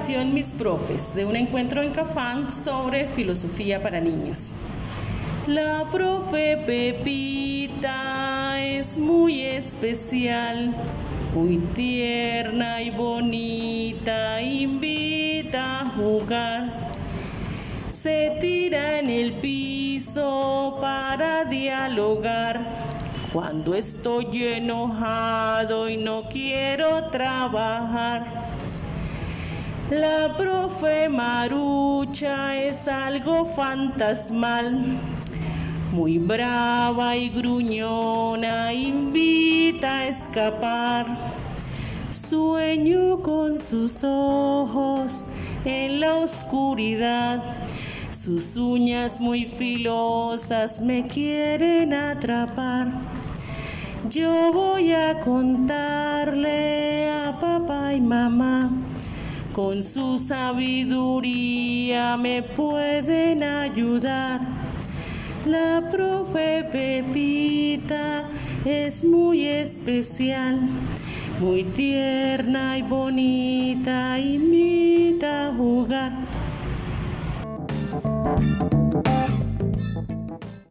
Redacción Mis Profes, de un encuentro en Cafán sobre filosofía para niños. La profe Pepita es muy especial, muy tierna y bonita, invita a jugar. Se tira en el piso para dialogar. Cuando estoy enojado y no quiero trabajar. La profe Marucha es algo fantasmal muy brava y gruñona, invita a escapar. Sueño con sus ojos en la oscuridad, sus uñas muy filosas me quieren atrapar. Yo voy a contarle a papá y mamá, con su sabiduría me pueden ayudar. La profe Pepita es muy especial, muy tierna y bonita, invita a jugar.